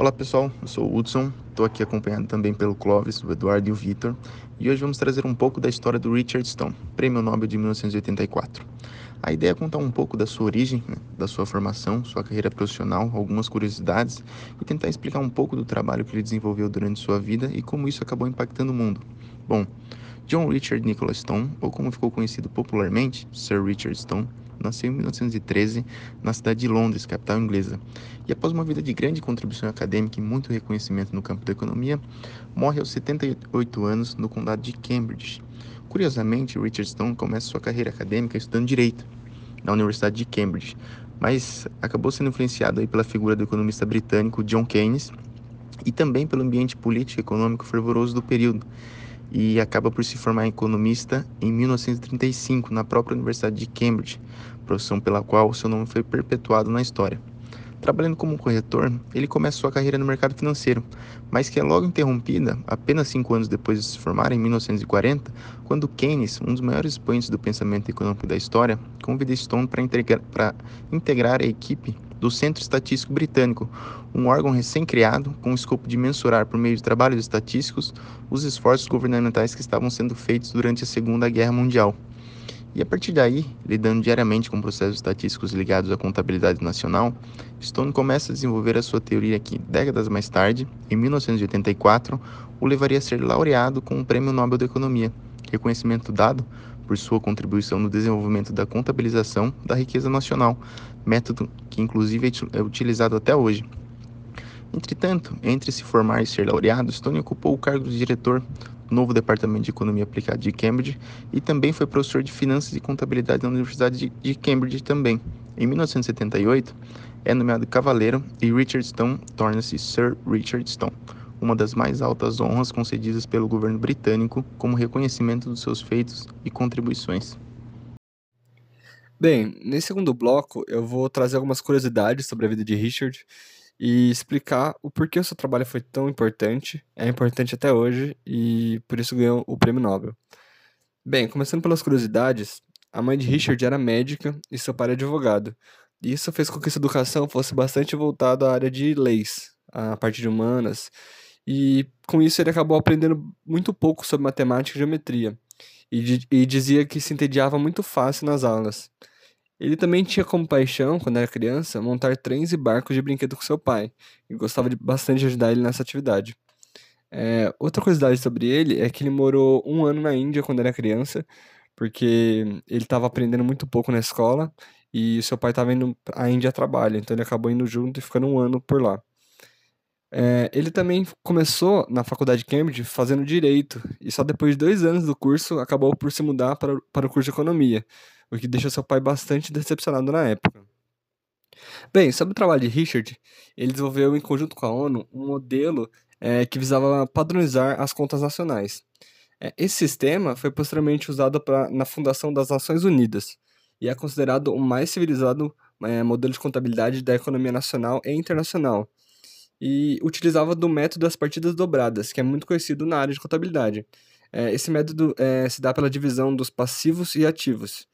Olá pessoal, eu sou o Hudson, estou aqui acompanhado também pelo Clóvis, o Eduardo e o Vitor, e hoje vamos trazer um pouco da história do Richard Stone, Prêmio Nobel de 1984. A ideia é contar um pouco da sua origem, né, da sua formação, sua carreira profissional, algumas curiosidades e tentar explicar um pouco do trabalho que ele desenvolveu durante sua vida e como isso acabou impactando o mundo. Bom, John Richard Nicholas Stone, ou como ficou conhecido popularmente, Sir Richard Stone, nasceu em 1913 na cidade de Londres, capital inglesa, e após uma vida de grande contribuição acadêmica e muito reconhecimento no campo da economia, morre aos 78 anos no condado de Cambridge. Curiosamente, Richard Stone começa sua carreira acadêmica estudando direito na Universidade de Cambridge, mas acabou sendo influenciado aí pela figura do economista britânico John Keynes e também pelo ambiente político e econômico fervoroso do período e acaba por se formar economista em 1935 na própria Universidade de Cambridge, profissão pela qual seu nome foi perpetuado na história. Trabalhando como corretor, ele começa sua carreira no mercado financeiro, mas que é logo interrompida apenas cinco anos depois de se formar, em 1940, quando Keynes, um dos maiores expoentes do pensamento econômico da história, convida Stone para integrar, integrar a equipe do Centro Estatístico Britânico, um órgão recém-criado com o escopo de mensurar, por meio de trabalhos estatísticos, os esforços governamentais que estavam sendo feitos durante a Segunda Guerra Mundial. E a partir daí, lidando diariamente com processos estatísticos ligados à contabilidade nacional, Stone começa a desenvolver a sua teoria que, décadas mais tarde, em 1984, o levaria a ser laureado com o Prêmio Nobel da Economia, reconhecimento dado por sua contribuição no desenvolvimento da contabilização da riqueza nacional, método que inclusive é utilizado até hoje. Entretanto, entre se formar e ser laureado, Stone ocupou o cargo de diretor do novo Departamento de Economia Aplicada de Cambridge e também foi professor de Finanças e Contabilidade na Universidade de Cambridge também. Em 1978, é nomeado cavaleiro e Richard Stone torna-se Sir Richard Stone uma das mais altas honras concedidas pelo governo britânico como reconhecimento dos seus feitos e contribuições. Bem, nesse segundo bloco eu vou trazer algumas curiosidades sobre a vida de Richard e explicar o porquê o seu trabalho foi tão importante, é importante até hoje e por isso ganhou o prêmio Nobel. Bem, começando pelas curiosidades, a mãe de Richard era médica e seu pai era advogado. Isso fez com que sua educação fosse bastante voltada à área de leis, a parte de humanas, e com isso ele acabou aprendendo muito pouco sobre matemática e geometria. E, e dizia que se entediava muito fácil nas aulas. Ele também tinha como paixão, quando era criança, montar trens e barcos de brinquedo com seu pai, e gostava de, bastante de ajudar ele nessa atividade. É, outra curiosidade sobre ele é que ele morou um ano na Índia quando era criança, porque ele estava aprendendo muito pouco na escola e seu pai estava indo à Índia a trabalho, então ele acabou indo junto e ficando um ano por lá. É, ele também começou na faculdade de Cambridge fazendo direito, e só depois de dois anos do curso acabou por se mudar para, para o curso de economia, o que deixou seu pai bastante decepcionado na época. Bem, sobre o trabalho de Richard, ele desenvolveu em conjunto com a ONU um modelo é, que visava padronizar as contas nacionais. É, esse sistema foi posteriormente usado pra, na fundação das Nações Unidas e é considerado o mais civilizado é, modelo de contabilidade da economia nacional e internacional e utilizava do método das partidas dobradas, que é muito conhecido na área de contabilidade. É, esse método é, se dá pela divisão dos passivos e ativos.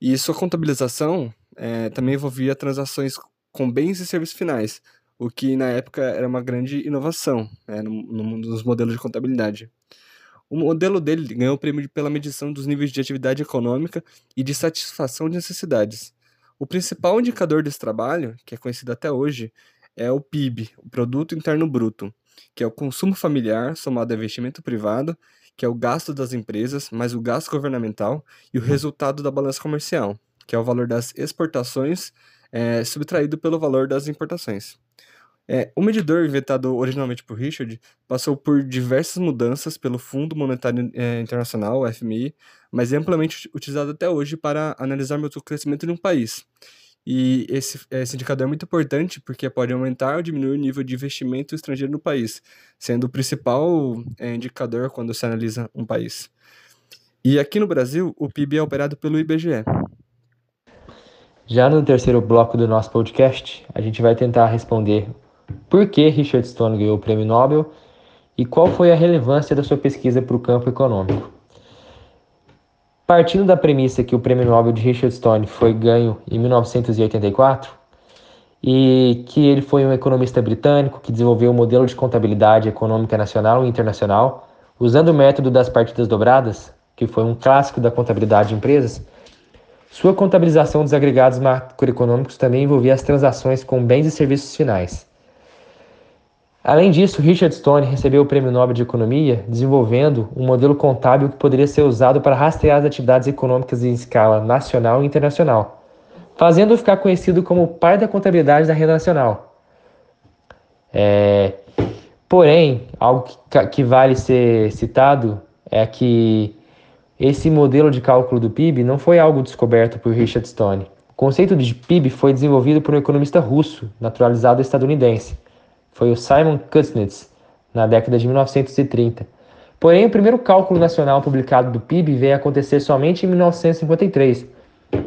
E sua contabilização é, também envolvia transações com bens e serviços finais, o que na época era uma grande inovação né, no, no, nos modelos de contabilidade. O modelo dele ganhou o prêmio pela medição dos níveis de atividade econômica e de satisfação de necessidades. O principal indicador desse trabalho, que é conhecido até hoje, é o PIB, o Produto Interno Bruto, que é o consumo familiar somado ao investimento privado, que é o gasto das empresas mais o gasto governamental e o resultado da balança comercial, que é o valor das exportações é, subtraído pelo valor das importações. É, o medidor, inventado originalmente por Richard, passou por diversas mudanças pelo Fundo Monetário é, Internacional, FMI, mas é amplamente utilizado até hoje para analisar o crescimento de um país. E esse, esse indicador é muito importante porque pode aumentar ou diminuir o nível de investimento estrangeiro no país, sendo o principal é, indicador quando se analisa um país. E aqui no Brasil, o PIB é operado pelo IBGE. Já no terceiro bloco do nosso podcast, a gente vai tentar responder por que Richard Stone ganhou o prêmio Nobel e qual foi a relevância da sua pesquisa para o campo econômico. Partindo da premissa que o Prêmio Nobel de Richard Stone foi ganho em 1984, e que ele foi um economista britânico que desenvolveu um modelo de contabilidade econômica nacional e internacional, usando o método das partidas dobradas, que foi um clássico da contabilidade de empresas. Sua contabilização dos agregados macroeconômicos também envolvia as transações com bens e serviços finais. Além disso, Richard Stone recebeu o Prêmio Nobel de Economia desenvolvendo um modelo contábil que poderia ser usado para rastrear as atividades econômicas em escala nacional e internacional, fazendo-o ficar conhecido como o pai da contabilidade da renda nacional. É... Porém, algo que, que vale ser citado é que esse modelo de cálculo do PIB não foi algo descoberto por Richard Stone. O conceito de PIB foi desenvolvido por um economista russo, naturalizado estadunidense foi o Simon Kuznets, na década de 1930. Porém, o primeiro cálculo nacional publicado do PIB veio acontecer somente em 1953,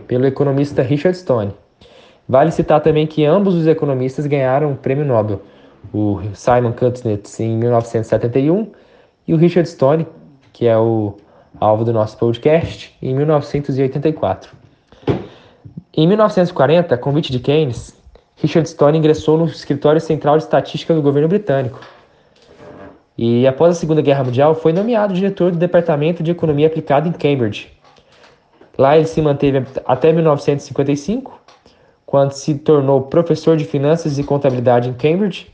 pelo economista Richard Stone. Vale citar também que ambos os economistas ganharam o prêmio Nobel, o Simon Kuznets em 1971 e o Richard Stone, que é o alvo do nosso podcast, em 1984. Em 1940, a convite de Keynes, Richard Stone ingressou no Escritório Central de Estatística do governo britânico. E após a Segunda Guerra Mundial, foi nomeado diretor do Departamento de Economia Aplicada em Cambridge. Lá ele se manteve até 1955, quando se tornou professor de Finanças e Contabilidade em Cambridge,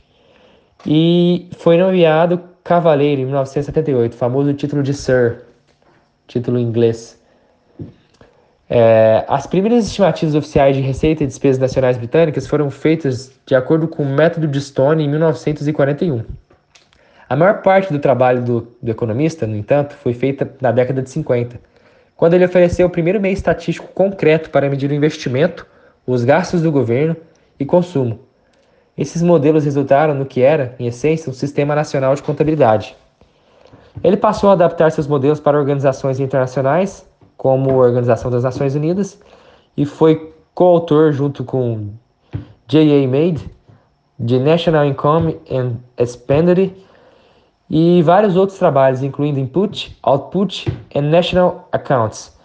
e foi nomeado cavaleiro em 1978, famoso título de Sir, título em inglês. É, as primeiras estimativas oficiais de receita e despesas nacionais britânicas foram feitas de acordo com o método de Stone em 1941. A maior parte do trabalho do, do economista, no entanto, foi feita na década de 50, quando ele ofereceu o primeiro meio estatístico concreto para medir o investimento, os gastos do governo e consumo. Esses modelos resultaram no que era, em essência, um sistema nacional de contabilidade. Ele passou a adaptar seus modelos para organizações internacionais como Organização das Nações Unidas e foi coautor junto com J.A. Made de National Income and Expenditure e vários outros trabalhos, incluindo Input, Output e National Accounts.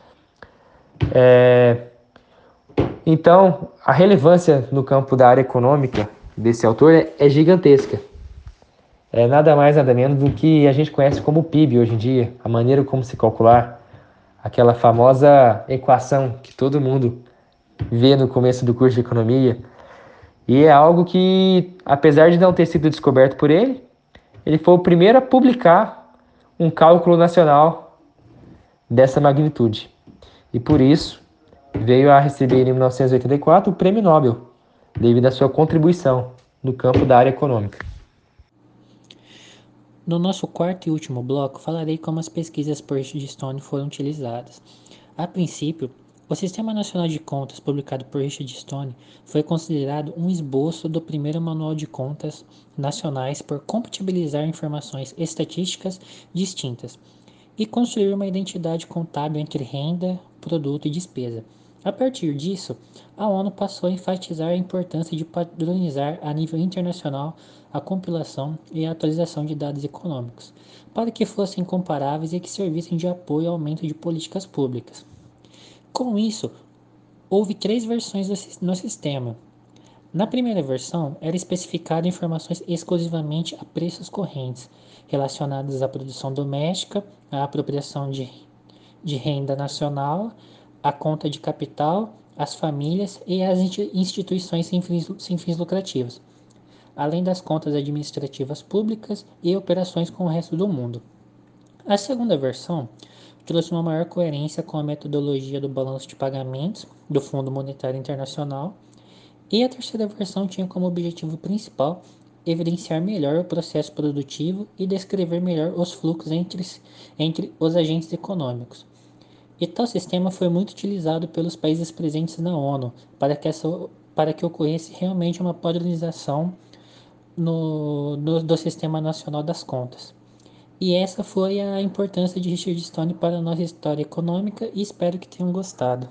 É... Então, a relevância no campo da área econômica desse autor é, é gigantesca. É nada mais nada menos do que a gente conhece como PIB hoje em dia, a maneira como se calcular aquela famosa equação que todo mundo vê no começo do curso de economia. E é algo que, apesar de não ter sido descoberto por ele, ele foi o primeiro a publicar um cálculo nacional dessa magnitude. E por isso veio a receber em 1984 o Prêmio Nobel, devido à sua contribuição no campo da área econômica. No nosso quarto e último bloco, falarei como as pesquisas por Stone foram utilizadas. A princípio, o Sistema Nacional de Contas, publicado por Richard Stone, foi considerado um esboço do primeiro manual de contas nacionais por compatibilizar informações estatísticas distintas e construir uma identidade contábil entre renda, produto e despesa. A partir disso, a ONU passou a enfatizar a importância de padronizar a nível internacional a compilação e a atualização de dados econômicos, para que fossem comparáveis e que servissem de apoio ao aumento de políticas públicas. Com isso, houve três versões no sistema. Na primeira versão, era especificado informações exclusivamente a preços correntes, relacionadas à produção doméstica, à apropriação de, de renda nacional a conta de capital, as famílias e as instituições sem fins, sem fins lucrativos, além das contas administrativas públicas e operações com o resto do mundo. A segunda versão trouxe uma maior coerência com a metodologia do balanço de pagamentos do Fundo Monetário Internacional, e a terceira versão tinha como objetivo principal evidenciar melhor o processo produtivo e descrever melhor os fluxos entre, entre os agentes econômicos, e tal sistema foi muito utilizado pelos países presentes na ONU para que, essa, para que ocorresse realmente uma padronização no, no, do Sistema Nacional das Contas. E essa foi a importância de Richard Stone para a nossa história econômica e espero que tenham gostado.